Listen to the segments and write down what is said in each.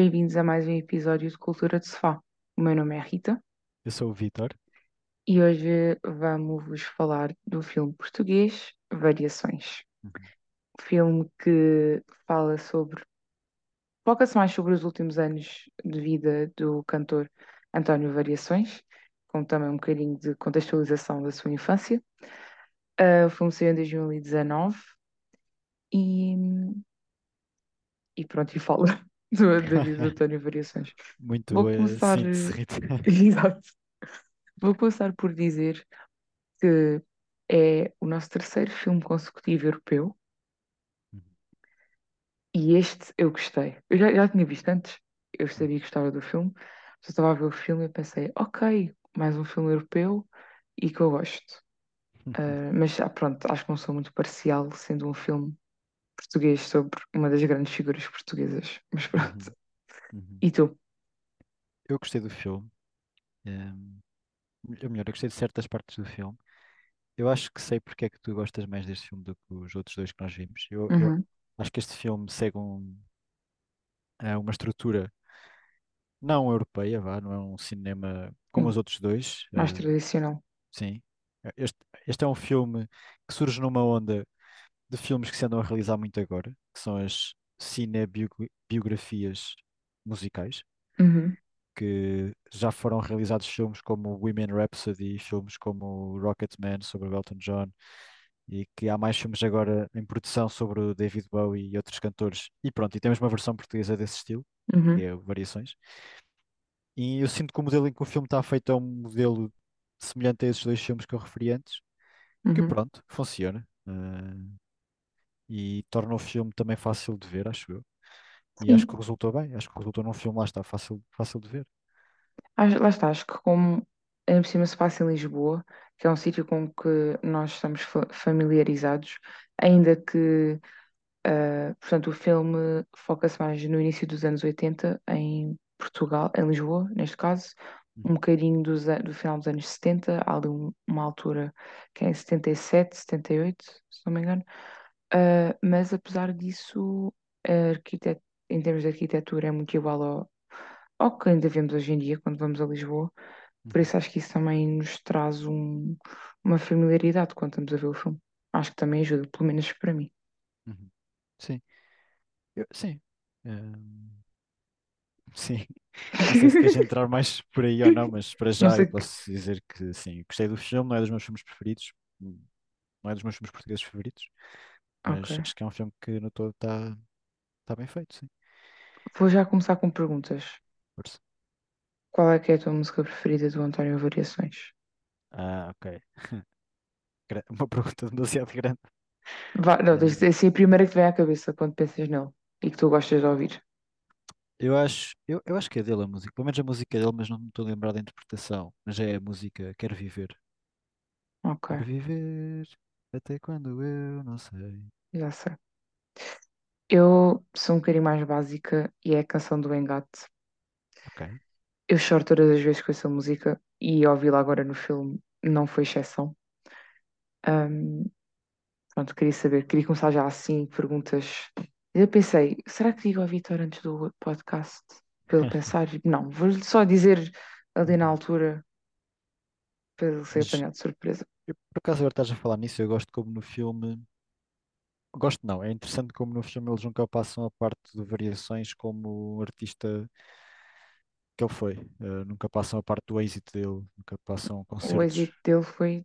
Bem-vindos a mais um episódio de Cultura de Sofá. O meu nome é Rita Eu sou o Vitor. e hoje vamos-vos falar do filme português Variações. Uhum. Filme que fala sobre, foca-se mais sobre os últimos anos de vida do cantor António Variações, com também um bocadinho de contextualização da sua infância. Ah, o filme saiu em 2019 e, e pronto, e fala do- da vida de António Variações. Muito Vou boa começar. eh. Exato. Vou começar por dizer que é o nosso terceiro filme consecutivo europeu Uhum. e este eu gostei. Eu já, já tinha visto antes, eu sabia que gostava do filme, só estava a ver o filme e pensei, ok, mais um filme europeu e que eu gosto. Ah, mas ah, pronto, acho que não sou muito parcial, sendo um filme português sobre uma das grandes figuras portuguesas. Mas pronto. Uhum. Uhum. E tu? Eu gostei do filme. Ehm, ou melhor, eu gostei de certas partes do filme. Eu acho que sei porque é que tu gostas mais deste filme do que os outros dois que nós vimos. Eu, eu Uhum. acho que este filme segue um, é uma estrutura não europeia, vá, não é um cinema como os outros dois. mais eh, tradicional. sim. Este, este é um filme que surge numa onda de filmes que se andam a realizar muito agora, que são as cinebiografias musicais. Uhum. que já foram realizados filmes como Women Rhapsody, filmes como Rocketman sobre o Elton John, e que há mais filmes agora em produção sobre o David Bowie e outros cantores. E pronto, e temos uma versão portuguesa desse estilo, que Uhum. é Variações. E eu sinto que o modelo em que o filme está feito é um modelo semelhante a esses dois filmes que eu referi antes, que Uhum. pronto, funciona. ah, e torna o filme também fácil de ver, acho eu. E acho que Sim, resultou bem, acho que resultou num filme lá está fácil, fácil de ver. Lá está, acho que como ainda por cima se passa em Lisboa, que é um sítio com que nós estamos fa- familiarizados, ainda que, ah, portanto, o filme foca-se mais no início dos anos 80 em Portugal, em Lisboa, neste caso, um bocadinho dos, a- do final dos anos 70, há ali um- uma altura que é em 77, 78, se não me engano, Ah, mas apesar disso, arquitet- em termos de arquitetura é muito igual ao, ao que ainda vemos hoje em dia quando vamos a Lisboa. Por Uhum, isso acho que isso também nos traz um- uma familiaridade quando estamos a ver o filme. Acho que também ajuda, pelo menos para mim. uhum. Sim. Eu- sim. Ehm, sim. Não sei se queres entrar mais por aí ou não, mas para já eu que. posso dizer que sim, gostei do filme, não é dos meus filmes preferidos, não é dos meus filmes portugueses favoritos, Ok. mas acho que é um filme que no todo está tá bem feito, sim. Vou já começar com perguntas. Força. Qual é que é a tua música preferida do António Variações? Ah, ok. Gra- Uma pergunta demasiado grande. Vá, não, tens de Eh, dizer assim a primeira que te vem à cabeça quando pensas nele e que tu gostas de ouvir. eu acho, eu, eu acho que é dele a música, pelo menos a música é dele, mas não me estou a lembrar da interpretação. Mas é a música Quero Viver. Ok, Quero viver até quando eu não sei. já sei. Eu sou um bocadinho mais básica e é a canção do Engate. Ok. Eu choro todas as vezes com essa música e ouvi-la agora no filme não foi exceção. Ahm, pronto, queria saber, queria começar já assim, perguntas. Eu pensei, será que digo ao Vitor antes do podcast? Para ele pensar, não, vou-lhe só dizer ali na altura para ele ser Mas apanhado de surpresa. Eu, por acaso, agora estás a falar nisso, eu gosto como no filme. Gosto não, é interessante como no filme eles nunca passam a parte de variações como artista que ele foi. Eh, nunca passam a parte do êxito dele, nunca passam O concertos. êxito dele foi.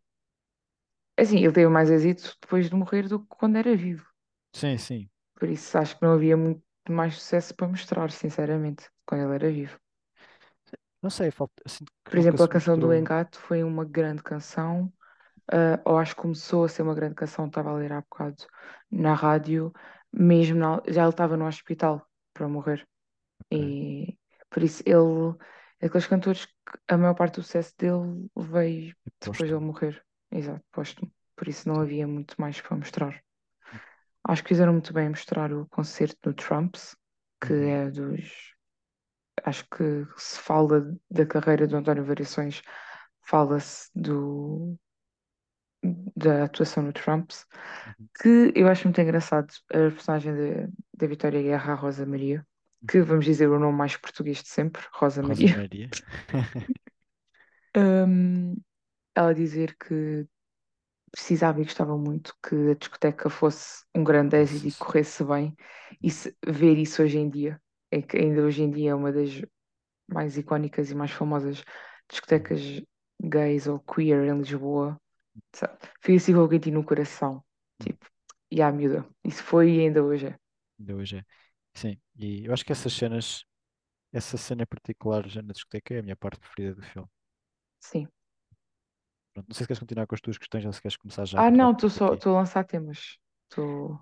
Assim, ele teve mais êxito depois de morrer do que quando era vivo. Sim, sim. Por isso acho que não havia muito mais sucesso para mostrar, sinceramente, quando ele era vivo. Não sei, falta, sinto que Por nunca exemplo, a se canção do mostrou. Engate foi uma grande canção, ah, ou acho que começou a ser uma grande canção, estava a ler há bocado na rádio, mesmo na- já ele estava no hospital para morrer. Ok, E por isso ele é aqueles cantores que a maior parte do sucesso dele veio é depois dele póstumo. morrer. Exato, póstumo. Por isso não havia muito mais para mostrar. Acho que fizeram muito bem mostrar o concerto no Trumps, que Uhum, é dos. Acho que se fala da carreira do António Variações, fala-se do da atuação no Trumps, uhum, que eu acho muito engraçado a personagem da Vitória Guerra, a Rosa Maria. que vamos dizer o nome mais português de sempre, Rosa Rosa Maria. Maria. Hum, ela dizer que precisava e gostava muito que a discoteca fosse um grande êxito e corresse bem. E se- ver isso hoje em dia, é que ainda hoje em dia é uma das mais icónicas e mais famosas discotecas gays ou queer em Lisboa. Sabe? Foi assim com quentinho no coração. Uhum. Tipo, e à miúda. Isso foi e ainda hoje é. Ainda hoje é. Sim, e eu acho que essas cenas, essa cena em particular já na discoteca é a minha parte preferida do filme. Sim. Pronto, não sei se queres continuar com as tuas questões ou se queres começar já Ah, não, estou só, estou a lançar temas. Estou.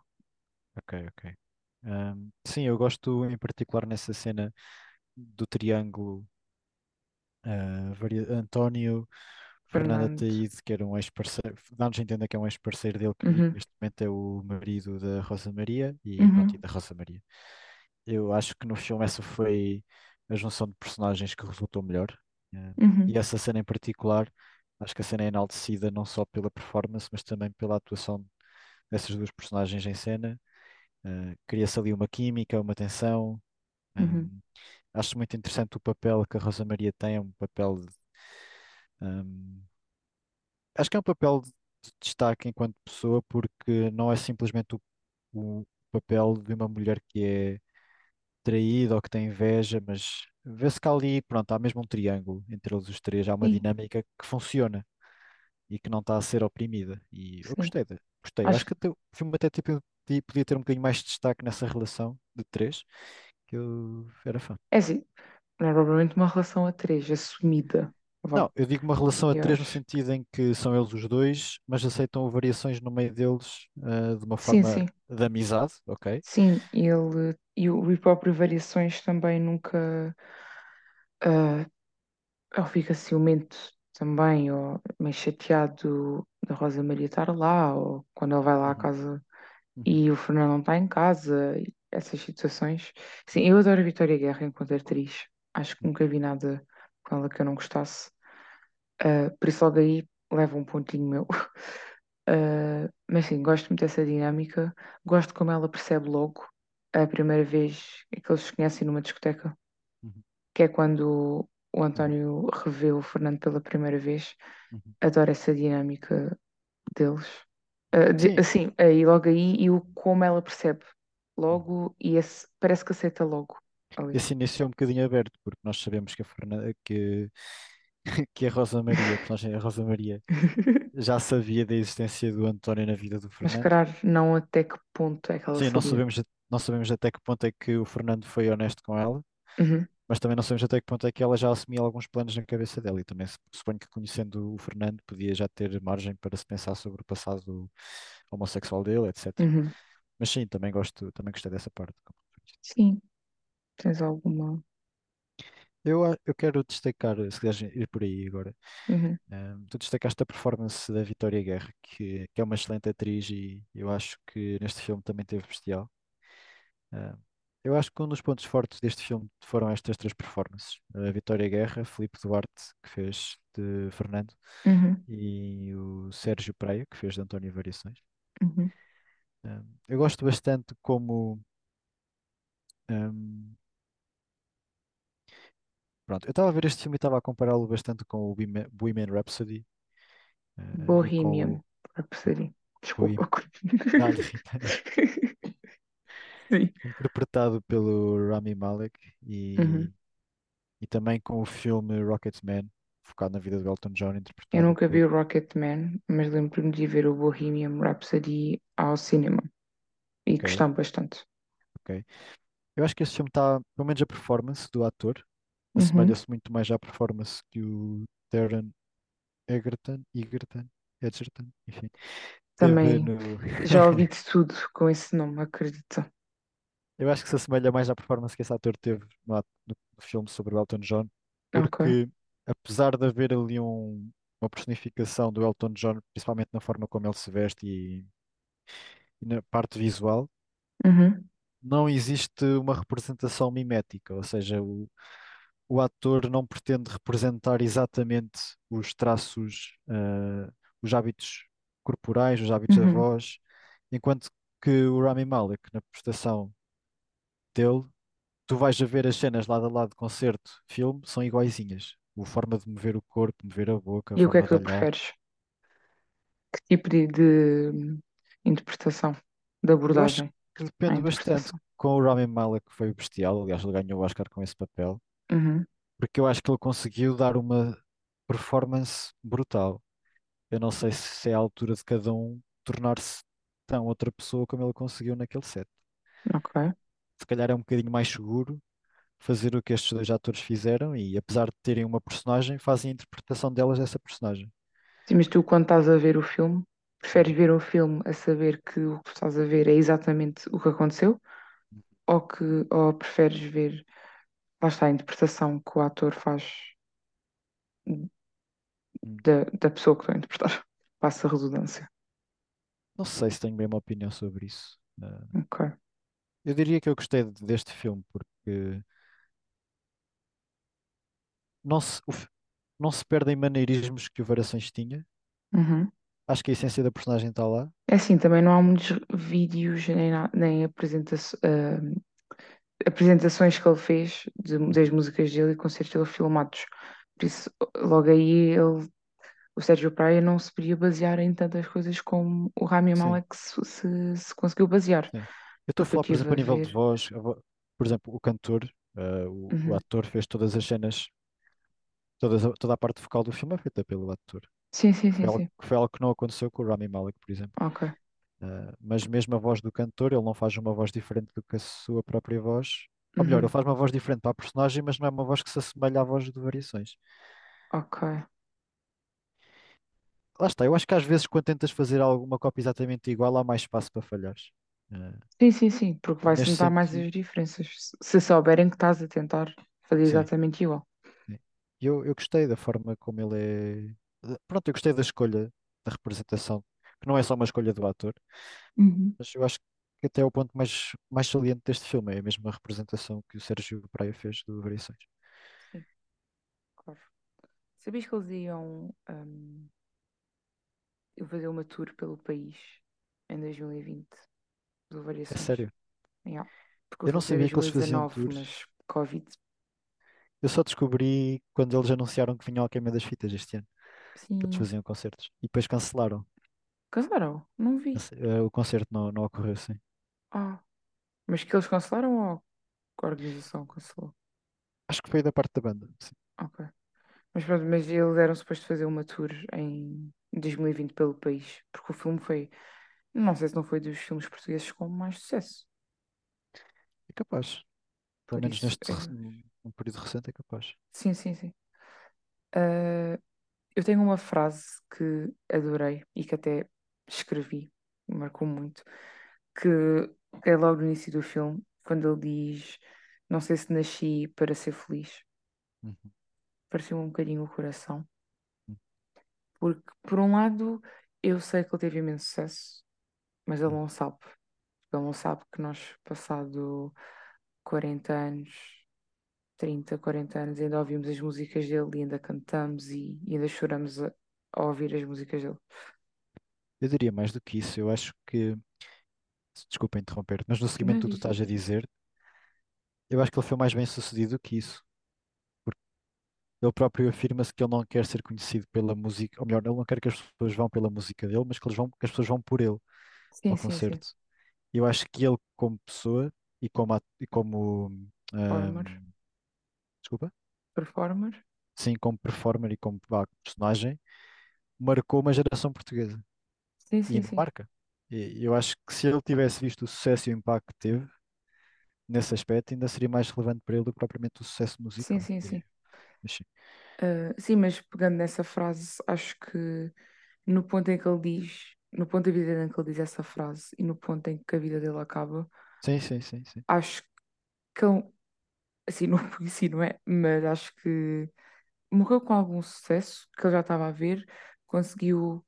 Ok, ok. Ahm, sim, eu gosto em particular nessa cena do triângulo varia- António, Fernando. Ataíde, que era um ex-parceiro, dá-nos a entender que é um ex-parceiro dele que Uhum, neste momento é o marido da Rosa Maria e e uhum, da Rosa Maria. Eu acho que no filme essa foi a junção de personagens que resultou melhor. Eh, e uhum, essa cena em particular, acho que a cena é enaltecida não só pela performance, mas também pela atuação dessas duas personagens em cena. Eh, cria-se ali uma química, uma tensão. uhum. Um, acho muito interessante o papel que a Rosa Maria tem, é um papel de, um, acho que é um papel de de destaque enquanto pessoa, porque não é simplesmente o, o papel de uma mulher que é traído ou que tem inveja, mas vê-se que ali, pronto, há mesmo um triângulo entre eles os três, há uma Sim, dinâmica que funciona e que não está a ser oprimida. E eu sim. gostei, de, gostei. Acho Acho que até o filme até tipo, podia podia ter um bocadinho mais de destaque nessa relação de três, que eu era fã. É assim, não é propriamente uma relação a três, assumida. Não, eu digo uma relação a três no sentido em que são eles os dois, mas aceitam variações no meio deles, ah, de uma Sim, forma sim, de amizade, ok? sim. E ele e o e próprio Variações também nunca ah, ou fica ciumento também, ou meio chateado da Rosa Maria estar lá, ou quando ele vai lá à Uhum, casa uhum, e o Fernando não está em casa, essas situações. Sim, eu adoro a Vitória Guerra enquanto atriz. Acho que nunca vi nada ela que eu não gostasse. Ah, por isso logo aí leva um pontinho meu. Ah, mas sim, gosto muito dessa dinâmica. Gosto como ela percebe logo a primeira vez que eles se conhecem numa discoteca, uhum, que é quando o uhum, António revê o Fernando pela primeira vez. uhum. Adoro essa dinâmica deles. De- Sim, assim, aí logo aí e o como ela percebe uhum. logo e esse, parece que aceita logo ali. esse início é um bocadinho aberto, porque nós sabemos que a Fernanda, que, que a Rosa Maria, a personagem da Rosa Maria, já sabia da existência do António na vida do Mas Fernando. calhar não até que ponto é que ela Sim, não sabia. sabemos, não sabemos até que ponto é que o Fernando foi honesto com ela, Uhum, mas também não sabemos até que ponto é que ela já assumia alguns planos na cabeça dela. E também suponho que conhecendo o Fernando podia já ter margem para se pensar sobre o passado homossexual dele, etc. uhum. Mas sim, também gosto, também gostei dessa parte. Sim, tens alguma. Eu, a- eu quero destacar, se quiseres ir por aí agora, Uhum, Um, tu destacaste a performance da Vitória Guerra, que, que é uma excelente atriz e eu acho que neste filme também teve bestial. Eu acho que um dos pontos fortes deste filme foram estas três performances. A Vitória Guerra, Filipe Duarte, que fez de Fernando, uhum, e o Sérgio Praia, que fez de António Variações. uhum. Um, eu gosto bastante como... pronto, eu estava a ver este filme e estava a compará-lo bastante com o Bohemian Bohemian Rhapsody uh, e com Bohemian Rhapsody. Bohemian... Desculpa. Sim. interpretado pelo Rami Malek Uhum. e, e também com o filme Rocketman, focado na vida de Elton John, Eu interpretado nunca vi o Rocketman, mas lembro-me de ver o Bohemian Rhapsody ao cinema e Ok, gostava bastante. ok. Eu acho que esse filme está, pelo menos a performance do ator, Uhum. assemelha-se muito mais à performance que o Taron Egerton, Egerton, Edgerton, enfim, Também no. já ouvi de tudo com esse nome, acredito. Eu acho que se assemelha mais à performance que esse ator teve no, no filme sobre o Elton John, porque apesar de haver ali um- uma personificação do Elton John, principalmente na forma como ele se veste e, e na parte visual, Uhum. não existe uma representação mimética, ou seja, o, o ator não pretende representar exatamente os traços, eh, os hábitos corporais, os hábitos da Uhum. voz, enquanto que o Rami Malek, na prestação dele, tu vais a ver as cenas lado a lado, concerto, filme, são iguaizinhas. A forma de mover o corpo, mover a boca, E o que é que tu preferes? Que tipo de, de interpretação, de abordagem depende bastante. Com o Rami Malek foi bestial, aliás, ele ganhou o Oscar com esse papel, Uhum, porque eu acho que ele conseguiu dar uma performance brutal. Eu não sei se é a altura de cada um tornar-se tão outra pessoa como ele conseguiu naquele set. ok. Se calhar é um bocadinho mais seguro fazer o que estes dois atores fizeram e, apesar de terem uma personagem, fazem a interpretação delas dessa personagem. Sim, mas tu, quando estás a ver o filme, preferes ver o filme a saber que o que estás a ver é exatamente o que aconteceu? Ou, que, ou preferes ver, lá está, a interpretação que o ator faz Hum. da, da pessoa que estou a interpretar? Passa a redundância. Não sei se tenho bem uma opinião sobre isso. Ah, Ok. eu diria que eu gostei de- deste filme porque não se, não se perdem maneirismos que o Varações tinha. Uhum. Acho que a essência da personagem está lá. É assim, também não há muitos vídeos nem, nem apresenta ah, apresentações que ele fez de- das músicas dele e concertos dele filmados. Por isso, logo aí, ele, o Sérgio Praia não se podia basear em tantas coisas como o Rami Malek se, se, se conseguiu basear. sim. Eu estou a falar, por exemplo, a nível de ver. voz. a vo- Por exemplo, o cantor, ah, o, o Uhum. ator fez todas as cenas, todas, toda a parte vocal do filme é feita pelo ator. Sim, sim, sim, foi algo, sim. que foi algo que não aconteceu com o Rami Malek, por exemplo. Ok. Uh, mas mesmo a voz do cantor, ele não faz uma voz diferente do que a sua própria voz. Ou melhor, ele Uhum. faz uma voz diferente para a personagem, mas não é uma voz que se assemelha à voz de Variações. Ok. Lá está, eu acho que às vezes quando tentas fazer alguma cópia exatamente igual, há mais espaço para falhares. Uh, Sim, sim, sim. Porque vai-se notar mais as diferenças. Se se souberem que estás a tentar fazer sim. exatamente igual. sim. Eu, eu gostei da forma como ele é. Pronto, eu gostei da escolha da representação, que não é só uma escolha do ator, Uhum. mas eu acho que até é o ponto mais, mais saliente deste filme, é a mesma representação que o Sérgio Praia fez do Variações. Sim, claro. Sabias que eles iam, iam fazer uma tour pelo país em 2020 de É variações? sério. Yeah. Porque Eu não sabia que eles faziam 2019, tours. mas Covid. Eu só descobri quando eles anunciaram que vinham ao Queima das Fitas este ano, que eles Sim. faziam concertos. E depois cancelaram. Cancelaram? Não vi. Eh, O concerto não, não ocorreu assim. Ah, mas que eles cancelaram ou que a organização cancelou? Acho que foi da parte da banda. sim. Ok. Mas pronto, mas eles eram supostos fazer uma tour em 2020 pelo país, porque o filme foi, não sei se não foi dos filmes portugueses com mais sucesso. É capaz. Pelo Por menos isso, neste é... rec- num num período recente é capaz. sim, sim, sim. Ah, eu tenho uma frase que adorei e que até escrevi, marcou muito, que é logo no início do filme, quando ele diz: Não sei se nasci para ser feliz. Uhum, Pareceu um bocadinho o coração, uhum, porque por um lado eu sei que ele teve imenso sucesso, mas ele uhum. não sabe. Ele não sabe que nós, passado 40 anos, 30, 40 anos, ainda ouvimos as músicas dele e ainda cantamos e, e ainda choramos a, a ouvir as músicas dele. Eu diria mais do que isso. Eu acho que. Desculpa interromper, mas no seguimento Não do que tu diz, estás a dizer, eu acho que ele foi mais bem sucedido que isso. Porque ele próprio afirma-se que ele não quer ser conhecido pela música, ou melhor, ele não quer que as pessoas vão pela música dele, mas que, eles vão, que as pessoas vão por ele Sim, ao sim, sim. concerto. Eu acho que ele, como pessoa e como, at- e como Performer. ahm, desculpa, Performer. sim, como performer e como vá, personagem, marcou uma geração portuguesa Sim, e sim, sim. marca. E eu acho que se ele tivesse visto o sucesso e o impacto que teve nesse aspecto, ainda seria mais relevante para ele do que propriamente o sucesso Sim, musical. sim, sim. mas sim, Ah, sim, mas pegando nessa frase, acho que no ponto em que ele diz, no ponto da vida em que ele diz essa frase e no ponto em que a vida dele acaba, sim, sim, sim, sim. acho que ele, assim, não si, não é? Mas acho que morreu com algum sucesso que ele já estava a ver, conseguiu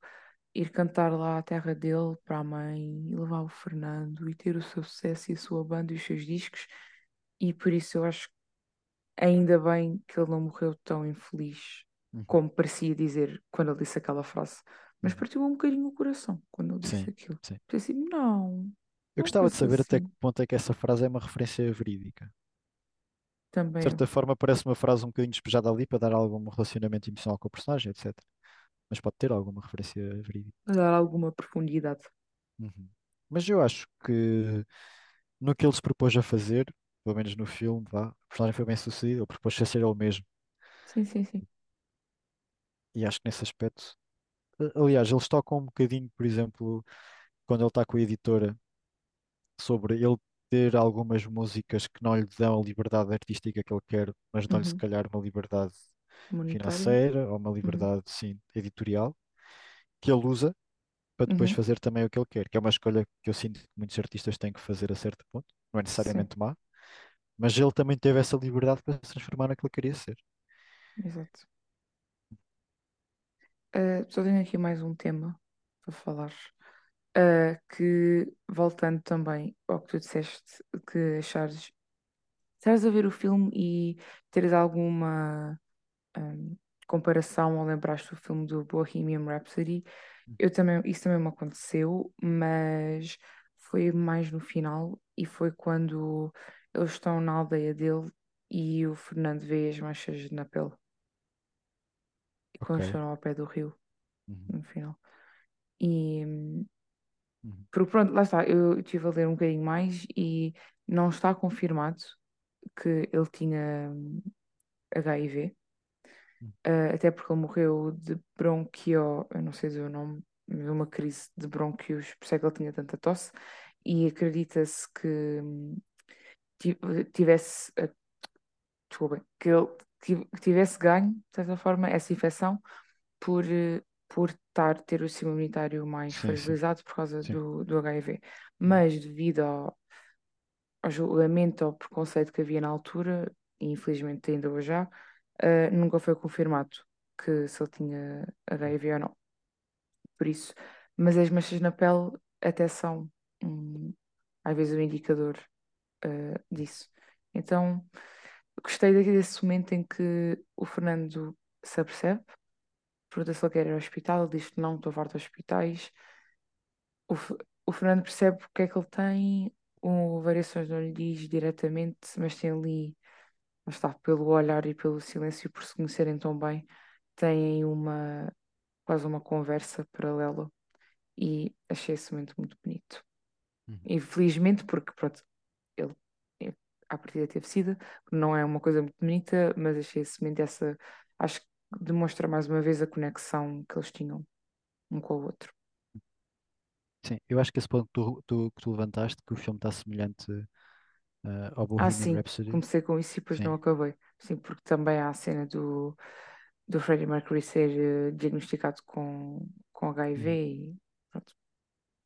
ir cantar lá à terra dele para a mãe e levar o Fernando e ter o seu sucesso e a sua banda e os seus discos, e por isso eu acho ainda bem que ele não morreu tão infeliz Uhum, como parecia dizer quando ele disse aquela frase. Mas uhum. partiu um bocadinho o coração quando ele disse Sim, aquilo. sim. Pensei assim, não, Eu gostava de saber até que assim. ponto é que essa frase é uma referência verídica. De Também certa forma, parece uma frase um bocadinho despejada ali para dar algum relacionamento emocional com o personagem, etc. Mas pode ter alguma referência verídica. a dar alguma profundidade. Uhum. Mas eu acho que no que ele se propôs a fazer, pelo menos no filme, vá, o personagem foi bem sucedido, ele propôs-se a ser ele mesmo. Sim, sim, sim. E acho que nesse aspecto. Aliás, eles tocam um bocadinho, por exemplo, quando ele está com a editora, sobre ele ter algumas músicas que não lhe dão a liberdade artística que ele quer, mas dão-lhe se Uhum. calhar uma liberdade Monetária. financeira ou uma Uhum. liberdade, sim, editorial, que ele usa para depois Uhum. fazer também o que ele quer, que é uma escolha que eu sinto que muitos artistas têm que fazer a certo ponto, não é Sim, necessariamente má, mas ele também teve essa liberdade para se transformar naquilo que queria ser. exato. Uh, só tenho aqui mais um tema para falar. Uh, que, voltando também ao que tu disseste, que achares, estares a ver o filme e teres alguma um, comparação ou lembraste do filme do Bohemian Rhapsody, eu também, isso também me aconteceu, mas foi mais no final e foi quando eles estão na aldeia dele e o Fernando vê as manchas na pele. E quando estão ao pé do rio, Uhum, no final. E hum, uhum, porque pronto, lá está, eu estive a ler um bocadinho mais e não está confirmado que ele tinha hum, HIV. Uh, até porque ele morreu de bronquio, eu não sei dizer o nome, mas uma crise de brônquios, por isso é que ele tinha tanta tosse, e acredita-se que hum, ti- tivesse, desculpem, que ele tivesse ganho, de certa forma, essa infecção por, uh, por estar, ter o sistema imunitário mais Sim, sim, fragilizado por causa sim. do, do HIV. Uhum, Mas devido ao, ao julgamento, ao preconceito que havia na altura, e infelizmente ainda hoje há, uh, nunca foi confirmado que se ele tinha HIV ou não. Por isso, mas as manchas na pele até são às vezes um indicador uh, disso. Então, gostei desse momento em que o Fernando se apercebe, pergunta se ele quer ir ao hospital, ele diz que não, estou farto de hospitais. O, o Fernando percebe o que é que ele tem, o Variações não lhe diz diretamente, mas tem ali Lá está, pelo olhar e pelo silêncio, por se conhecerem tão bem, têm uma quase uma conversa paralela e achei esse momento muito bonito. uhum. E felizmente, porque pronto, ele à partida teve sida, não é uma coisa muito bonita, mas achei esse momento essa, acho que demonstra mais uma vez a conexão que eles tinham um com o outro. Sim, eu acho que esse ponto que tu, tu- que tu levantaste, que o filme está semelhante eh, ao Ah, Bohemian sim, Rhapsody. comecei com isso e depois Sim. não acabei. Sim, porque também há a cena do, do Freddie Mercury ser eh, diagnosticado com, com HIV Uhum, e pronto.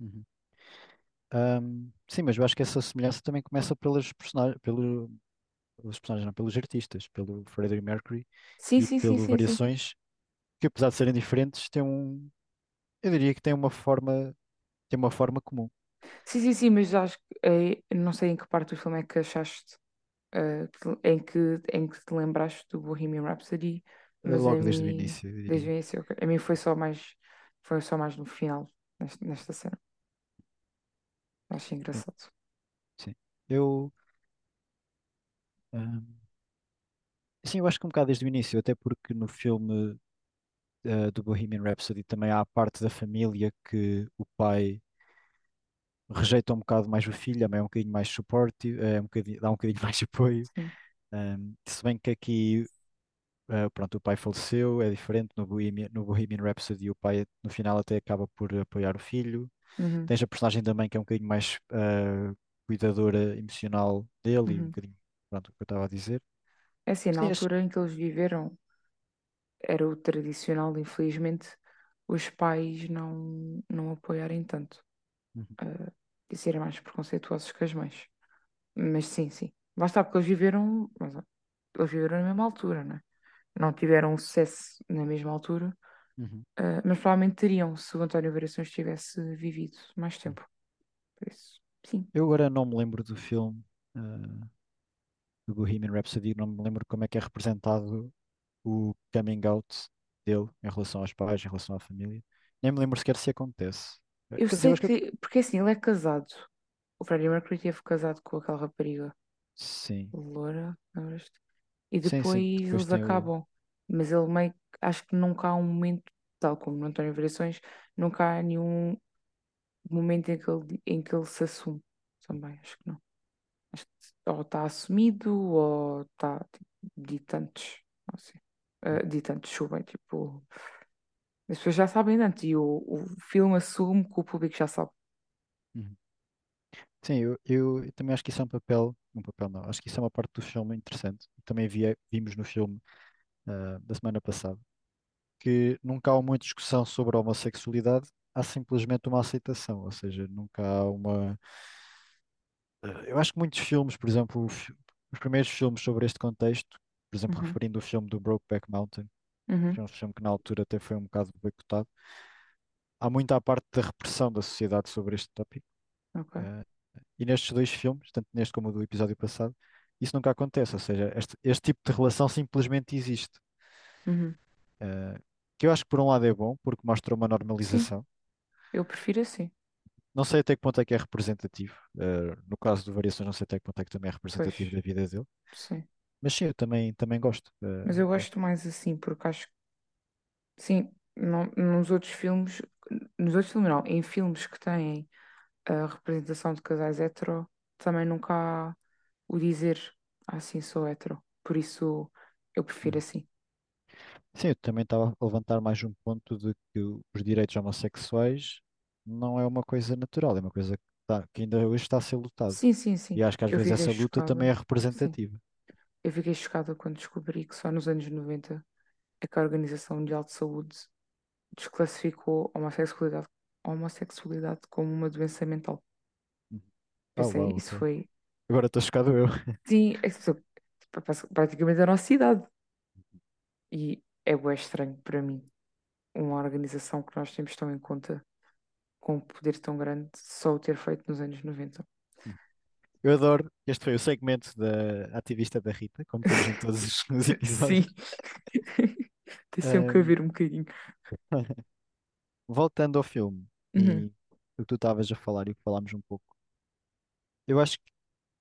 uhum. Ahm, sim, mas eu acho que essa semelhança também começa pelos personagens, pelo, pelos personagens, não, pelos artistas, pelo Freddie Mercury Sim, e sim, sim, pelo sim, sim. Variações, que apesar de serem diferentes, têm um, eu diria que têm uma forma, têm uma forma comum. Sim, sim, sim, mas acho que eh, não sei em que parte do filme é que achaste eh, que- em que, em que te lembraste do Bohemian Rhapsody, mas Logo desde o mim, início, eu desde o início, ok. A mim foi só mais, foi só mais no final, nesta, nesta cena. Acho engraçado. sim. Eu, ahm, sim, eu acho que um bocado desde o início, até porque no filme eh, do Bohemian Rhapsody também há a parte da família que o pai rejeita um bocado mais o filho, a mãe é um bocadinho mais supportive, é um bocadinho, dá um bocadinho mais apoio. Um, se bem que aqui, uh, pronto, o pai faleceu, é diferente. No Bohemian, no Bohemian Rhapsody, o pai no final até acaba por apoiar o filho. Uhum, Tens a personagem também que é um bocadinho mais uh, cuidadora emocional dele e um uhum. bocadinho, pronto, o que eu estava a dizer. É assim, na altura em que eles viveram, era o tradicional, infelizmente, os pais não, não apoiarem tanto. Uh, e serem mais preconceituosos que as mães. Mas sim, sim. Está, porque eles viveram, mas, ó, eles viveram na mesma altura, né? Não tiveram sucesso na mesma altura, uhum, uh, mas provavelmente teriam se o António Variações tivesse vivido mais tempo. Por isso, sim. Eu agora não me lembro do filme uh, do Bohemian Rhapsody, não me lembro como é que é representado o coming out dele em relação aos pais, em relação à família. Nem me lembro sequer se acontece. Eh, Eu Quer dizer, sei acho que que, porque assim, ele é casado. O Freddie Mercury teve casado com aquela rapariga. Sim. loura, lembras-te? E Sim, depois sim. Depois eles tem o. acabam. Mas ele meio que, acho que nunca há um momento, tal como no António Variações, nunca há nenhum momento em que ele, em que ele se assume. Também, acho que não. Acho que ou está assumido ou está tipo, ditantes. Assim. Uh, ditantes, desculpem, tipo. As pessoas já sabem antes e o, o filme assume que o público já sabe. Uhum. Sim, eu, eu, eu também acho que isso é um papel. Um papel não. Acho que isso é uma parte do filme interessante. Também vi, vimos no filme ah, da semana passada que nunca há uma discussão sobre a homossexualidade, há simplesmente uma aceitação. Ou seja, nunca há uma. eu acho que muitos filmes, por exemplo, os, os primeiros filmes sobre este contexto, por exemplo, Uhum, referindo o filme do Brokeback Mountain, uhum, foi um filme que na altura até foi um bocado boicotado há muito à parte da repressão da sociedade sobre este tópico. ok. Eh, e nestes dois filmes, tanto neste como o do episódio passado, isso nunca acontece. Ou seja, este, este tipo de relação simplesmente existe. Uhum. Eh, que eu acho que por um lado é bom, porque mostra uma Sim, normalização. eu prefiro assim. Não sei até que ponto é que é representativo. Eh, no caso do Variações, não sei até que ponto é que também é Pois, representativo da vida dele. sim. Mas sim, eu também, também gosto. Mas Eh, eu gosto. gosto mais assim, porque acho que, sim, não, nos outros filmes, nos outros filmes não, em filmes que têm a representação de casais hetero, também nunca há o dizer, ah, sim, sou hetero. Por isso, eu prefiro Uhum. assim. Sim, eu também estava a levantar mais um ponto de que os direitos homossexuais não é uma coisa natural, é uma coisa que, tá- que ainda hoje está a ser lutado. Sim, sim, E sim. acho que às Eu vezes fiquei essa luta também chocada. é Sim. representativa. Eu fiquei chocada quando descobri que só nos anos 90 é que a Organização Mundial de Saúde desclassificou a homossexualidade, a homossexualidade como uma doença mental. Uhum. Ah, Pensei, uau, isso ok. foi. Agora estou chocado eu. Sim, é praticamente a nossa idade. E é bué estranho para mim, uma organização que nós temos tão em conta, com um poder tão grande, só o ter feito nos anos 90. Eu adoro. Este foi o segmento da ativista da Rita, como temos em todos os os episódios. Sim, tem sempre que haver um bocadinho. voltando ao filme Uhum, e o que tu estavas a falar e o que falámos um pouco, eu acho que,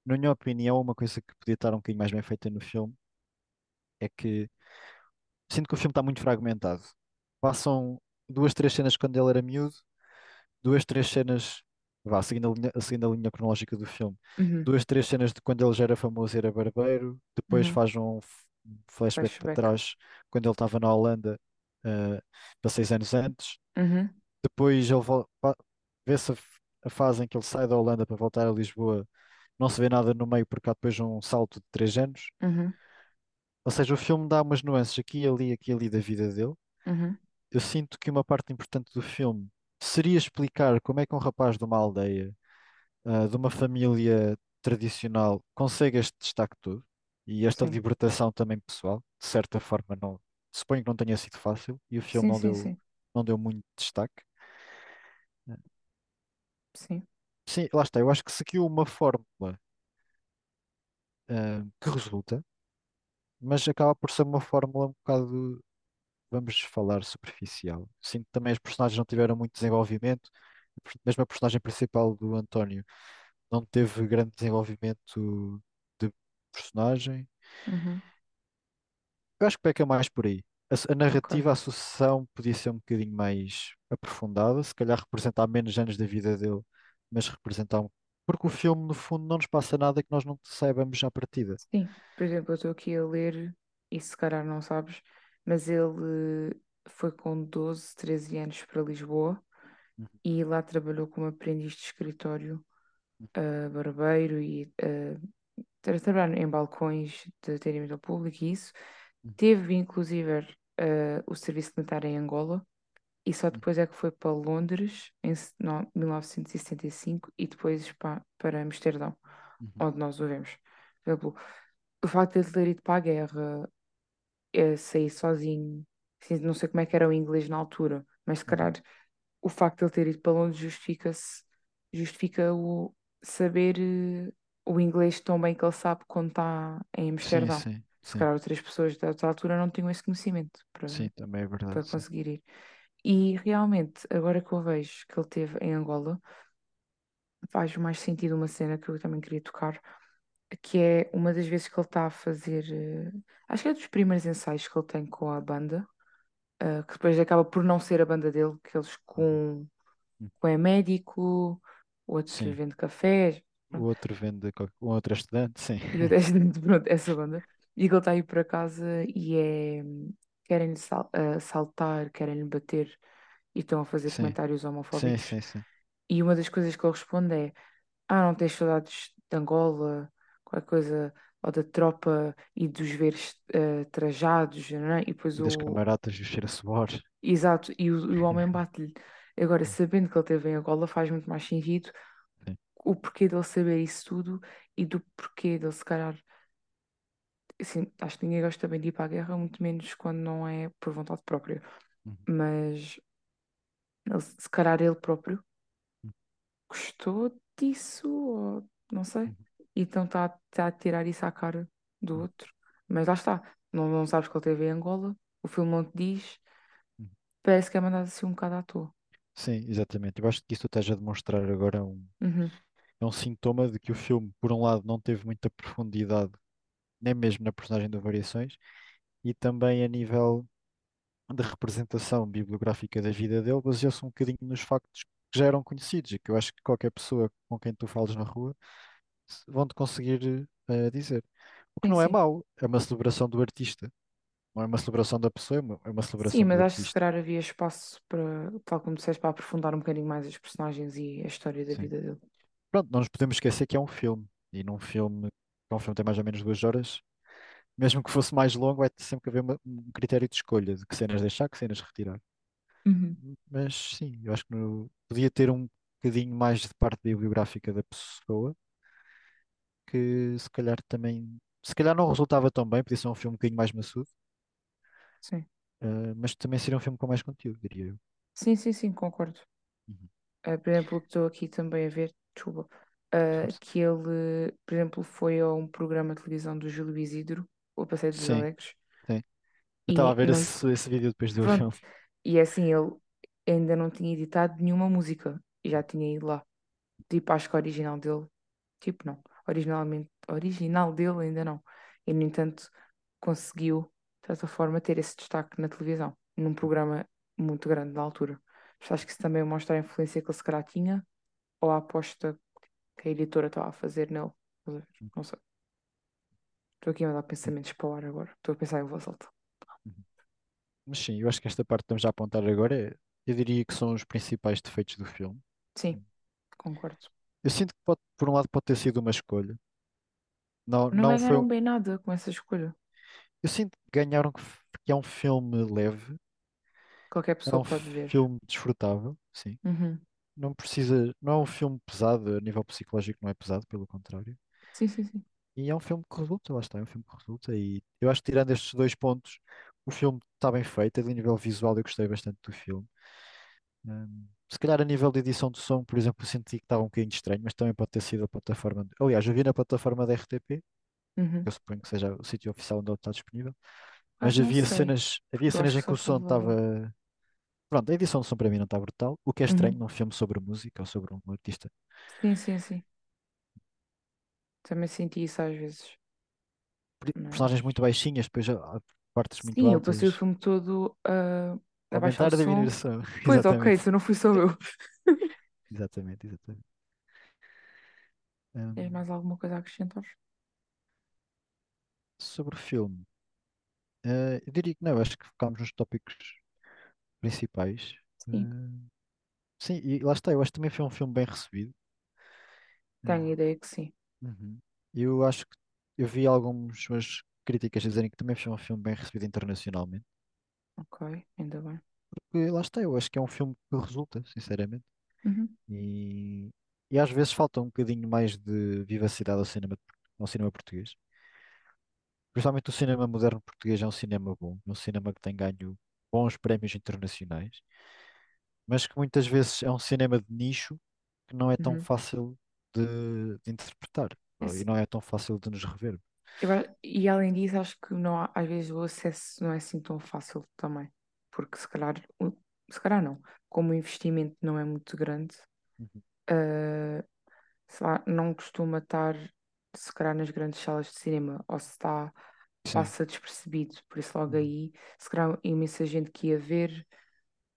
na minha opinião, uma coisa que podia estar um bocadinho mais bem feita no filme é que sinto que o filme está muito fragmentado. Passam duas, três cenas quando ele era miúdo, duas, três cenas, vá, seguindo a linha, seguindo a linha cronológica do filme, uhum, duas, três cenas de quando ele já era famoso e era barbeiro, depois uhum. faz um f- um flashback para Flashback. trás, quando ele estava na Holanda, eh, para seis anos antes, Uhum, depois ele vê-se a, a fase em que ele sai da Holanda para voltar a Lisboa, não se vê nada no meio porque há depois um salto de três anos, uhum, ou seja, o filme dá umas nuances aqui e ali, aqui e ali da vida dele, uhum. eu sinto que uma parte importante do filme seria explicar como é que um rapaz de uma aldeia, ah, de uma família tradicional, consegue este destaque todo e esta Sim, libertação também pessoal. De certa forma, não, suponho que não tenha sido fácil e o filme sim, não sim, deu, não deu muito destaque. sim, Sim, lá está. Eu acho que seguiu uma fórmula, ah, que resulta, mas acaba por ser uma fórmula um bocado, vamos falar, superficial. Sinto que também os personagens não tiveram muito desenvolvimento. Mesmo a personagem principal do António não teve grande desenvolvimento de personagem. uhum, Eu acho que peca mais por aí. A, a narrativa, a sucessão podia ser um bocadinho mais aprofundada, se calhar representar menos anos da vida dele, mas representar um... Porque o filme, no fundo, não nos passa nada que nós não saibamos à partida. Sim, por exemplo, eu estou aqui a ler, e se calhar não sabes, mas ele foi com 12, 13 anos para Lisboa Uhum, e lá trabalhou como aprendiz de escritório, ah, barbeiro e uh, trabalhar em balcões de atendimento ao público e isso. uhum, Teve inclusive ah, o serviço militar em Angola e só uhum, depois é que foi para Londres em no- 1975 e depois pa- para Amsterdão, uhum, onde nós o vemos. Por exemplo, o facto de ele ter ido para a guerra, é, sair sozinho, assim, não sei como é que era o inglês na altura, mas se uhum. calhar o facto de ele ter ido para Londres justifica-se, justifica o saber eh, o inglês tão bem que ele sabe quando está em Sim, Amsterdão. sim, Se sim. calhar outras pessoas da outra altura não tinham esse conhecimento Sim, para, também é verdade, para sim. conseguir ir. E realmente, agora que eu vejo que ele teve em Angola, faz mais sentido uma cena que eu também queria tocar, que é uma das vezes que ele está a fazer, eh, acho que é dos primeiros ensaios que ele tem com a banda, eh, que depois acaba por não ser a banda dele, que eles com, Uhum. com é médico, o outro Sim. vende cafés, O outro vende um outro é estudante, sim. e deixo de- pronto, essa banda, e que ele está aí para casa e é, querem-lhe sal- assaltar, querem-lhe bater e estão a fazer Sim, comentários sim, homofóbicos. sim, sim. E uma das coisas que ele responde é: Ah, não tens saudades de Angola, qualquer coisa, ou da tropa e dos veres eh, trajados, né? E depois E das o. camaradas e o cheiro a suor. Exato, e o, o homem bate-lhe. Agora, sabendo que ele teve em Angola, faz muito mais sentido Sim. o porquê dele saber isso tudo e do porquê dele se calhar. Assim, acho que ninguém gosta bem de ir para a guerra, muito menos quando não é por vontade própria. Uhum. Mas ele, se calhar ele próprio gostou disso, ou não sei. Uhum. Então está tá a tirar isso à cara do Uhum. outro. Mas lá está, não, não sabes que ele teve em Angola, o filme não te diz, Uhum. parece que é mandado assim um bocado à toa. Sim, exatamente. Eu acho que isso tu estás a demonstrar agora um, Uhum. é um sintoma de que o filme, por um lado, não teve muita profundidade, nem mesmo na personagem do Variações, e também a nível de representação bibliográfica da vida dele, baseou-se um bocadinho nos factos que já eram conhecidos e que eu acho que qualquer pessoa com quem tu fales na rua vão-te conseguir eh, dizer. O que Sim, não é sim. mau, é uma celebração do artista. Não é uma celebração da pessoa, é uma, é uma Sim, celebração mas do acho que se artista. calhar havia espaço para, tal como disseste, para aprofundar um bocadinho mais os personagens e a história da Sim. vida dele. Pronto, não nos podemos esquecer que é um filme. E num filme, que é um filme tem mais ou menos duas horas, mesmo que fosse mais longo, vai ter sempre que haver uma- um critério de escolha de que cenas deixar, que cenas retirar. Uhum. Mas sim, eu acho que no- podia ter um bocadinho mais de parte bibliográfica da pessoa, que se calhar também, se calhar não resultava tão bem, podia ser um filme um bocadinho mais maçudo, Sim. eh, mas também seria um filme com mais conteúdo, diria eu. Sim, sim, sim, concordo. Uhum. Uh, por exemplo, estou aqui também a ver, desculpa, uh, que ele, por exemplo, foi a um programa de televisão do Júlio Isidro, O Passeio dos Sim, Alegres, sim. Eu estava a ver não, esse, esse vídeo depois do pronto, filme. e é assim, ele ainda não tinha editado nenhuma música, e já tinha ido lá. Tipo, acho que a original dele, tipo, não, originalmente, original dele ainda não. E, no entanto, conseguiu, de certa forma, ter esse destaque na televisão, num programa muito grande na altura. Mas acho que isso também mostra a influência que ele se calhar tinha, ou a aposta que a editora estava a fazer nele. Não sei. Estou aqui a mandar pensamentos para o ar agora. Estou a pensar em voz alta. Uhum. Mas sim, eu acho que esta parte que estamos a apontar agora, é- eu diria que são os principais defeitos do filme. Sim, concordo. Eu sinto que pode, por um lado pode ter sido uma escolha. Não, Não não foi. ganharam um- bem nada com essa escolha. Eu sinto que ganharam que, f- que é um filme leve, Qualquer é pessoa um pode ver. filme desfrutável, sim. Uhum. Não precisa, não é um filme pesado, a nível psicológico não é pesado, pelo contrário. Sim, sim, sim. E é um filme que resulta, lá está, é um filme que resulta. E eu acho que tirando estes dois pontos, o filme está bem feito, a nível visual eu gostei bastante do filme. Se calhar a nível de edição de som, por exemplo, senti que estava um bocadinho estranho, mas também pode ter sido a plataforma. de- Aliás, eu vi na plataforma da RTP, Uhum. eu suponho que seja o sítio oficial onde ele está disponível, Ah, mas não havia sei, cenas, havia cenas em que o som estava. Pronto, a edição de som para mim não está brutal, o que é estranho Uhum. num filme sobre música ou sobre um artista. Sim, sim, sim. Também senti isso às vezes. Per- Personagens muito baixinhas, depois há há partes muito Sim, eu passei o altas. filme todo a, a baixar o Aumentar a som. Pois, ok, exatamente. então não fui só eu. Exatamente, exatamente. Tens Hum, mais alguma coisa a acrescentar? sobre o filme, eh, eu diria que não, acho que focámos nos tópicos principais. Sim, Eh, sim, e lá está, eu acho que também foi um filme bem recebido. tenho a Eh, ideia que sim. uhum. Eu acho que eu vi algumas críticas dizerem que também foi um filme bem recebido internacionalmente. Ok, ainda bem. Porque lá está, eu acho que é um filme que resulta, sinceramente. Uhum. E, e às vezes falta um bocadinho mais de vivacidade ao cinema, ao cinema português. Principalmente o cinema moderno português é um cinema bom, é um cinema que tem ganho bons prémios internacionais, mas que muitas vezes é um cinema de nicho que não é tão Uhum. fácil de, de interpretar É ou- e não é tão fácil de nos rever. Eu e além disso, acho que não há- às vezes o acesso não é assim tão fácil também. Porque se calhar, se calhar não, como o investimento não é muito grande, Uhum. sei lá, não costuma estar. se calhar nas grandes salas de cinema, ou se está, Sim. passa despercebido. Por isso, logo Uhum. aí, se calhar imensa gente que ia ver,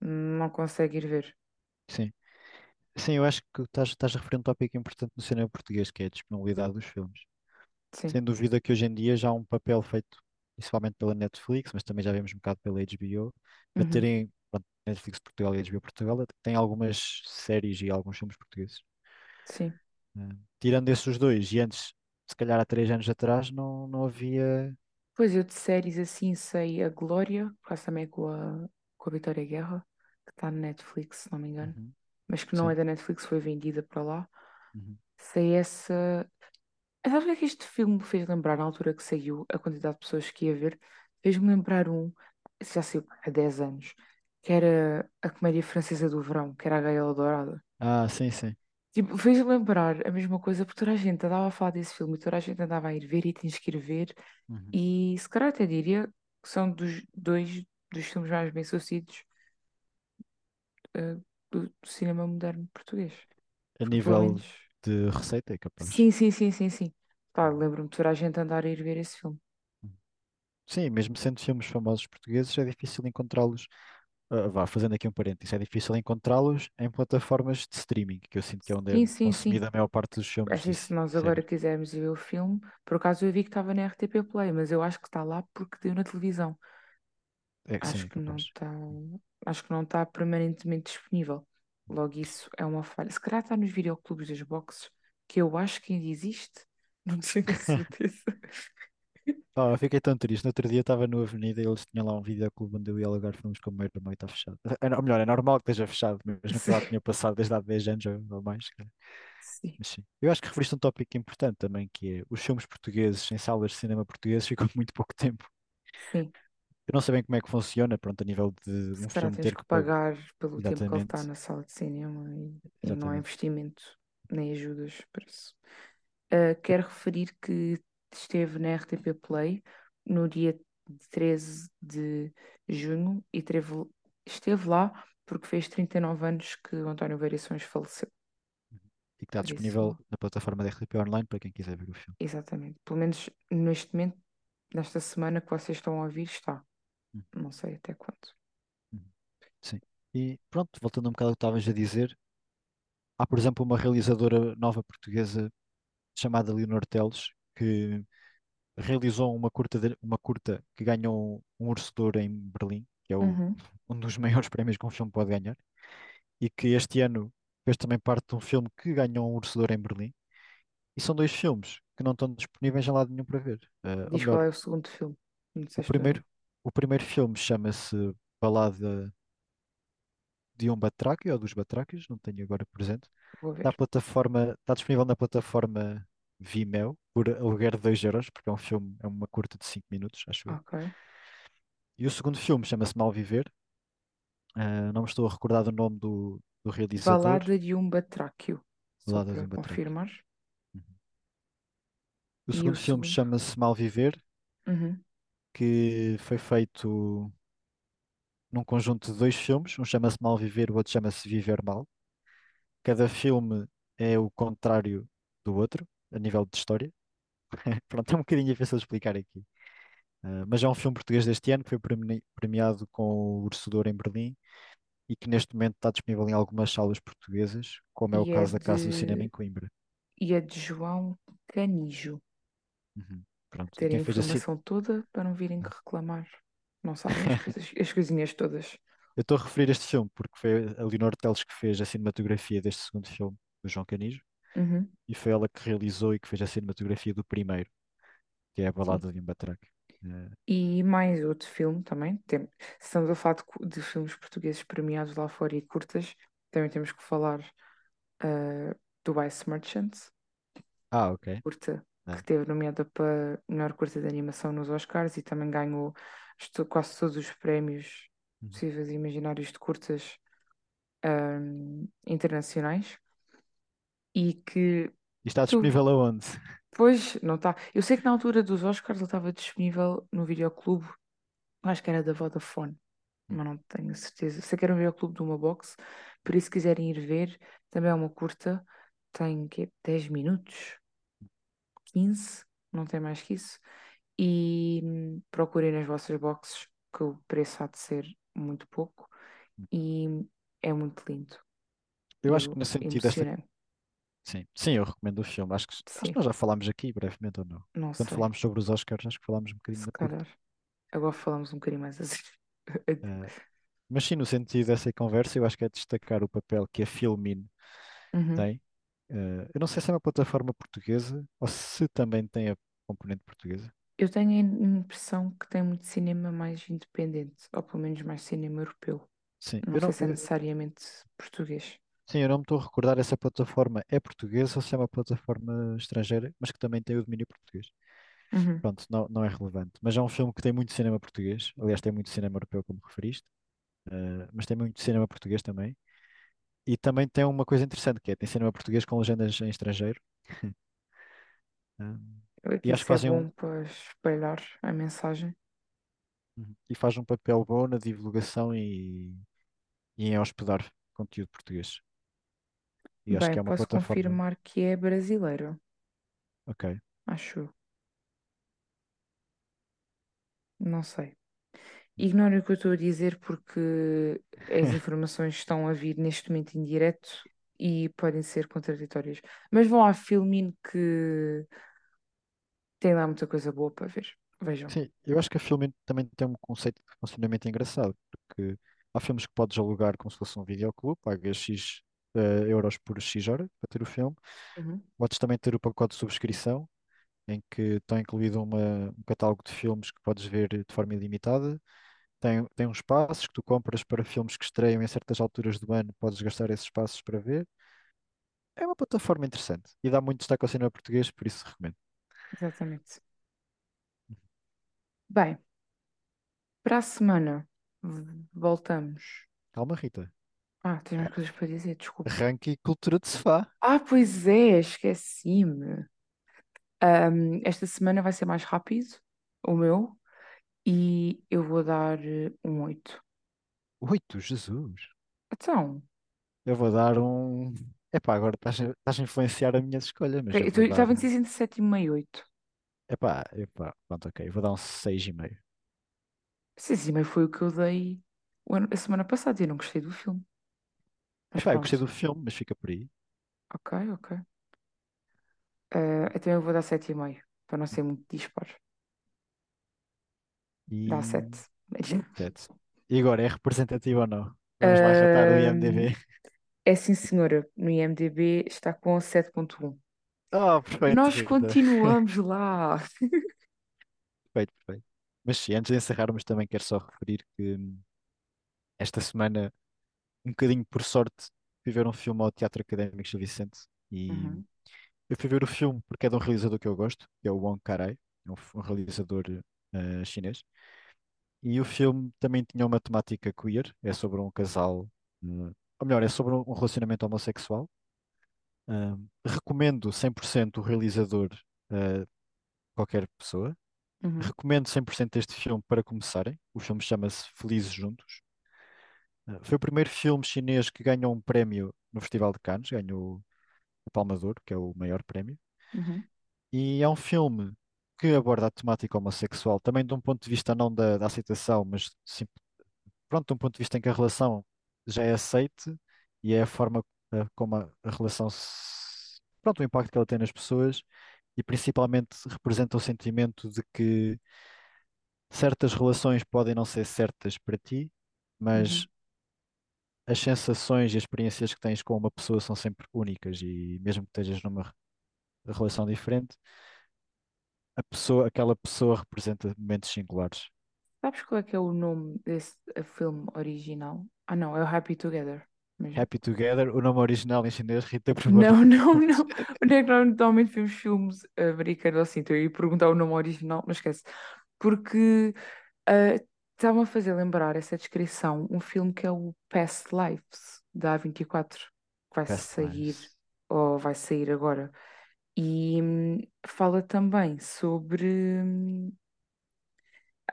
não consegue ir ver. Sim. Sim, eu acho que estás, estás a referir um tópico importante no cinema português, que é a disponibilidade dos filmes. Sim. Sem dúvida que hoje em dia já há um papel feito, principalmente pela Netflix, mas também já vemos um bocado pela HBO, para Uhum. terem, pronto, Netflix Portugal e HBO Portugal, tem algumas séries e alguns filmes portugueses. Sim. Eh, tirando esses dois, e antes, se calhar há três anos atrás, não, não havia. Pois eu de séries assim sei a Glória, por causa também é com a, com a Vitória Guerra, que está na Netflix, se não me engano, Uhum, mas que não é Sim. da Netflix, foi vendida para lá. uhum. Sei essa. Sabe o que é que este filme me fez lembrar na altura que saiu, a quantidade de pessoas que ia ver? Fez-me lembrar um, já saiu há 10 anos, que era a comédia francesa do verão, que era a Gaiola Dourada. Ah, sim, sim. Tipo, fez-me lembrar a mesma coisa, porque toda a gente andava a falar desse filme, e toda a gente andava a ir ver e tens que ir ver, Uhum. e se calhar até diria que são dos dois dos filmes mais bem-sucedidos eh, do, do cinema moderno português. A nível. De receita é capaz. Sim, sim, sim, sim, sim. Pá, lembro-me de toda a gente andar a ir ver esse filme. Sim, mesmo sendo filmes famosos portugueses, é difícil encontrá-los. ah, vá, fazendo aqui um parênteses, é difícil encontrá-los em plataformas de streaming, que eu sinto que é onde é Sim, sim, sim. consumida a maior parte dos filmes e Assim, se se- nós agora séries. quisermos ver o filme, por acaso eu vi que estava na RTP Play, mas eu acho que está lá porque deu na televisão. É, sim, Acho é que não capaz. está, acho que não está permanentemente disponível. Logo, isso é uma falha. Se calhar está nos videoclubes das boxes, que eu acho que ainda existe, não tenho a certeza. Oh, eu fiquei tão triste. No outro dia estava no Avenida e eles tinham lá um videoclube onde eu ia alugar filmes com o meu irmão e está fechado. É, no- ou melhor, é normal que esteja fechado, mas Sim, lá tinha passado desde há 10 anos ou mais. sim, Mas sim. Eu acho que referiste um tópico importante também, que é os filmes portugueses em salas de cinema portugueses ficam muito pouco tempo. sim. Eu não sei bem como é que funciona, pronto, a nível de Se um filme tens ter que pagar. pelo tempo que ele está Exatamente, na sala de cinema e, e não há exatamente. investimento nem ajudas para isso. Uh, quero referir que esteve na RTP Play no dia 13 de junho e teve- esteve lá porque fez 39 anos que o António Variações faleceu. E que está disponível isso, na plataforma da RTP Online para quem quiser ver o filme. exatamente. Pelo menos neste momento, nesta semana que vocês estão a ouvir, está. Não sei até quando. uhum. Sim. E pronto, voltando um bocado ao que estavas a dizer, há, por exemplo, uma realizadora nova portuguesa chamada Leonor Teles, que realizou uma curta, de- uma curta que ganhou um Urso de Ouro em Berlim, que é o- Uhum. um dos maiores prémios que um filme pode ganhar, e que este ano fez também parte de um filme que ganhou um Urso de Ouro em Berlim. E são dois filmes que não estão disponíveis em lado nenhum para ver. Ou Diz melhor, qual é o segundo filme. Não o primeiro. O primeiro filme chama-se Balada de um Batraque ou dos Batraques, não tenho agora presente. Está, plataforma, está disponível na plataforma Vimeo por aluguer de 2 euros, porque é um filme, é uma curta de 5 minutos, acho eu. E o segundo filme chama-se Malviver. Ah, não me estou a recordar do nome do, do realizador. Balada de um Batráquio. Balada de um Batraque. confirmar. Uhum. O E o segundo filme segundo? chama-se Malviver, Uhum. Que foi feito num conjunto de dois filmes. Um chama-se Malviver, o outro chama-se Viver Mal. Cada filme é o contrário do outro, a nível de história. Pronto, é um bocadinho difícil de explicar aqui. Ah, mas é um filme português deste ano que foi premi- premiado com o Ouro em Berlim e que neste momento está disponível em algumas salas portuguesas, como é o E é caso da Casa do Cinema em Coimbra. e é de João Canijo. Uhum. Pronto. Quem a assim. informação toda para não virem reclamar. Não sabem as coisas, as coisinhas todas. Eu estou a referir este filme porque foi a Leonor Teles que fez a cinematografia deste segundo filme, do João Canijo, Uhum. e foi ela que realizou e que fez a cinematografia do primeiro, que é a Sim. Balada de um Batraque. Eh, E mais outro filme também. Tem, se estamos a falar de, de filmes portugueses premiados lá fora e curtas, também temos que falar ah, do Ice Merchant, Ah, ok. curta que É. teve nomeada para melhor curta de animação nos Oscars e também ganhou quase todos os prémios Uhum. possíveis e imaginários de curtas ahm, internacionais. E que E está tu, disponível aonde? pois, não está. Eu sei que na altura dos Oscars ele estava disponível no videoclube, acho que era da Vodafone, mas não tenho certeza. Sei que era um videoclube de uma box, por isso se quiserem ir ver, também é uma curta, tem que 10 minutos, 15, não tem mais que isso. E procurem nas vossas boxes, que o preço há de ser muito pouco. E é muito lindo. Eu acho que no sentido emocionei Sim, sim, eu recomendo o filme. Acho que, acho que nós já falámos aqui brevemente ou não. não Quando sei. falámos sobre os Oscars, acho que falámos um bocadinho Se calhar. Agora falamos um bocadinho mais assim. Eh, mas sim, no sentido dessa conversa, eu acho que é destacar o papel que a Filmin Uhum. tem. Eh, eu não sei se é uma plataforma portuguesa ou se também tem a componente portuguesa. Eu tenho a impressão que tem muito cinema mais independente, ou pelo menos mais cinema europeu. Sim, Não eu sei não, se é necessariamente português. sim, eu não me estou a recordar se a plataforma é portuguesa ou se é uma plataforma estrangeira, mas que também tem o domínio português. Uhum. Pronto, não, não é relevante. Mas é um filme que tem muito cinema português. Aliás, tem muito cinema europeu, como referiste. eh, mas tem muito cinema português também. E também tem uma coisa interessante, que é, tem cinema português com legendas em estrangeiro. Um, É e acho que isso é fazem um, bom para espalhar a mensagem. e faz um papel bom na divulgação e, e em hospedar conteúdo português. E acho Bem, que é uma posso plataforma. confirmar que é brasileiro, Ok. acho. eu. Não sei. Ignore o que eu estou a dizer porque as informações estão a vir neste momento em direto e podem ser contraditórias. Mas vão à Filmin que tem lá muita coisa boa para ver. Vejam. Sim, eu acho que a Filmin também tem um conceito de funcionamento engraçado, porque há filmes que podes alugar como se fosse um videoclube, pagas X eh, euros por X hora para ter o filme. Uhum. Podes também ter o pacote de subscrição, em que está incluído uma- um catálogo de filmes que podes ver de forma ilimitada. Tem, tem uns passos que tu compras para filmes que estreiam em certas alturas do ano, podes gastar esses passos para ver. É uma plataforma interessante e dá muito destaque ao cinema português, por isso recomendo. Exatamente. Bem, para a semana voltamos. Calma, Rita. Ah, tens mais coisas para dizer, desculpa. Arranque e cultura de sofá. Ah, pois é, esqueci-me. Ahm, esta semana vai ser mais rápido, o meu, e eu vou dar eh, um 8. Oito, Jesus. Então, Eu vou dar um. Epá, agora estás a estás a influenciar a minha escolha, mas eu eu tô- vou eu dar. estava entre 7 e meio 8. Epá, epá, pronto, ok. Vou dar um seis e meio. 6 e meio foi o que eu dei o ano- a semana passada e eu não gostei do filme. Mas Epá, eu gostei pronto, do filme, mas fica por aí. ok, ok. Ah, então eu vou dar 7 e meio, para não ser muito disparo. Dá E 7. sete. E agora, é representativo ou não? Vamos lá ratar o IMDb. é sim, senhora. No IMDb está com 7.1. Oh, perfeito, Nós Rita. continuamos lá. Perfeito, perfeito. Mas sim, antes de encerrarmos, também quero só referir que hum, esta semana, um bocadinho por sorte, fui ver um filme ao Teatro Académico Gil Vicente. E Uhum, eu fui ver o filme porque é de um realizador que eu gosto, que é o Wong Kar-ai, é um, um realizador eh, chinês. E o filme também tinha uma temática queer, é sobre um casal, hum, ou melhor, é sobre um relacionamento homossexual. Hum, recomendo 100% o realizador a qualquer pessoa. uhum, Recomendo 100% este filme para começarem. O filme chama-se Felizes Juntos. Uh, foi o primeiro filme chinês que ganhou um prémio no Festival de Cannes, ganhou o Palma de Ouro, que é o maior prémio. uhum, E é um filme que aborda a temática homossexual, também de um ponto de vista não da, da aceitação, mas sim, pronto, de um ponto de vista em que a relação já é aceite e é a forma uh, como a, a relação se, pronto, o impacto que ela tem nas pessoas e principalmente representa o sentimento de que certas relações podem não ser certas para ti, mas uhum. As sensações e as experiências que tens com uma pessoa são sempre únicas e mesmo que estejas numa re- relação diferente, a pessoa, aquela pessoa representa momentos singulares. Sabes qual é que é o nome desse eh, filme original? Ah, não, é o Happy Together mesmo. Happy Together, o nome original em chinês, Rita, por favor, Não, não, não. Onde é que normalmente vemos filmes americanos assim? Então eu ia perguntar o nome original, mas esquece. Porque ah, estava a fazer lembrar essa descrição um filme que é o Past Lives, da A24, que vai Past sair, Lives. ou vai sair agora. E hum, fala também sobre. hum,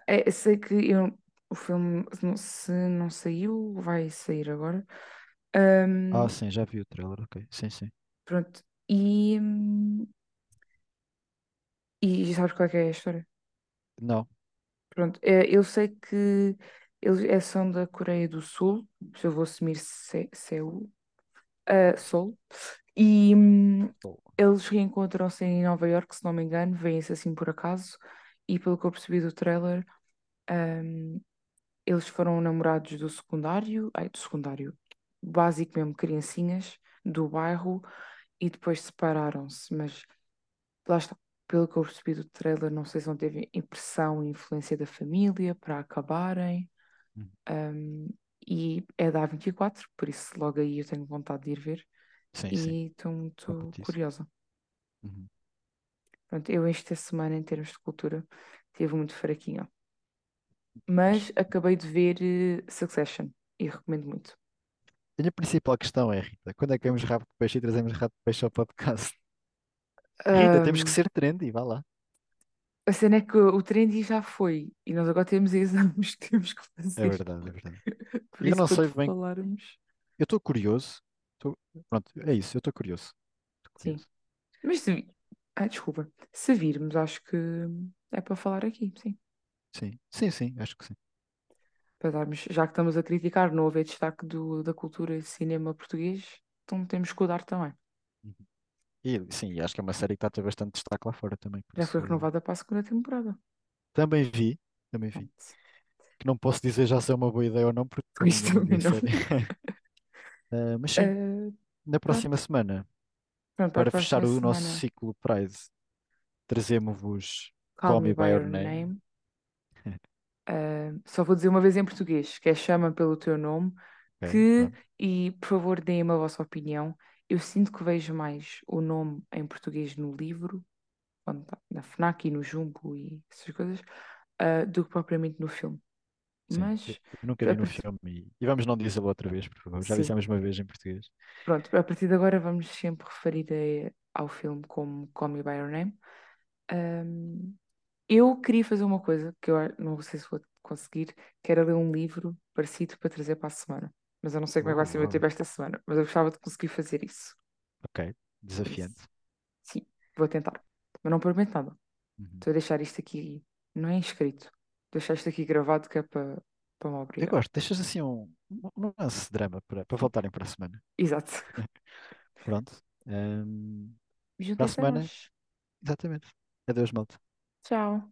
é, sei que eu- o filme, se não saiu, vai sair agora. Ah, Hum, sim, já vi o trailer, ok. Sim, sim. pronto. E E sabes qual é que é a história? Não. Pronto, é, eu sei que eles é, são da Coreia do Sul, se eu vou assumir Se- Seul, ah, Seoul, e hum, eles reencontram-se em Nova Iorque, se não me engano, vêm-se assim por acaso, e pelo que eu percebi do trailer, hum, eles foram namorados do secundário, ai, do secundário, básico mesmo, criancinhas do bairro, e depois separaram-se, mas lá está. Pelo que eu percebi do trailer, não sei se não teve impressão e influência da família para acabarem. Uhum. Um, e é da A24, por isso logo aí eu tenho vontade de ir ver Sim, e estou muito curiosa. Uhum. Pronto, eu esta semana, em termos de cultura, tive muito fraquinha, mas acabei de ver eh, Succession e recomendo muito. A minha principal questão é, Rita, quando é que vemos de peixe e trazemos de peixe ao podcast? Rita, temos que ser trendy, vá lá. a cena é que o trendy já foi e nós agora temos exames que temos que É fazer. verdade, é verdade. Por Eu isso, não quando sei bem, falarmos, eu estou curioso. Tô- Pronto, é isso, eu estou curioso. Sim. curioso. Mas se, vi- ah, desculpa, se virmos, acho que é para falar aqui, sim. Sim, sim, sim, acho que sim. para darmos, já que estamos a criticar, não haver destaque do, da cultura e cinema português, então temos que o dar também. Uhum. E sim, acho que é uma série que está a ter bastante destaque lá fora também, por Já foi isso renovada para a segunda temporada. também vi, também vi. Que não posso dizer já se é uma boa ideia ou não, porque ainda não vi também não. série. Ah, mas sim, Eh, na próxima semana, pronto, para a fechar próxima o nosso semana, ciclo Pride, trazemos Call Call Me Me By By Your Your Name. Name. Eh, só vou dizer uma vez em português, que é Chama pelo teu nome, Ok, que, pronto. e por favor deem-me a vossa opinião, eu sinto que vejo mais o nome em português no livro, tá na FNAC e no Jumbo e essas coisas, eh, do que propriamente no filme. Sim, Mas nunca vi no partir, filme e, e vamos não dizê-lo outra vez, por favor. Já sim, dissemos uma vez em português. pronto, a partir de agora vamos sempre referir a- ao filme como Call Me By Your Name. Ahm, eu queria fazer uma coisa que eu não sei se vou conseguir, que era ler um livro parecido para trazer para a semana. Mas eu não sei como é que vai ser o meu tempo esta semana, mas eu gostava de conseguir fazer isso. Ok, desafiante. sim, vou tentar. Mas não prometo nada. Uhum. Estou a deixar isto aqui, não é inscrito, deixar isto aqui gravado que é para, para me Eu obrigar. gosto, deixas assim um, um lance de drama para, para voltarem para a semana. Exato. Pronto. Ahm, para a Juntem-se a semana, nós. exatamente. Adeus, malta. Tchau.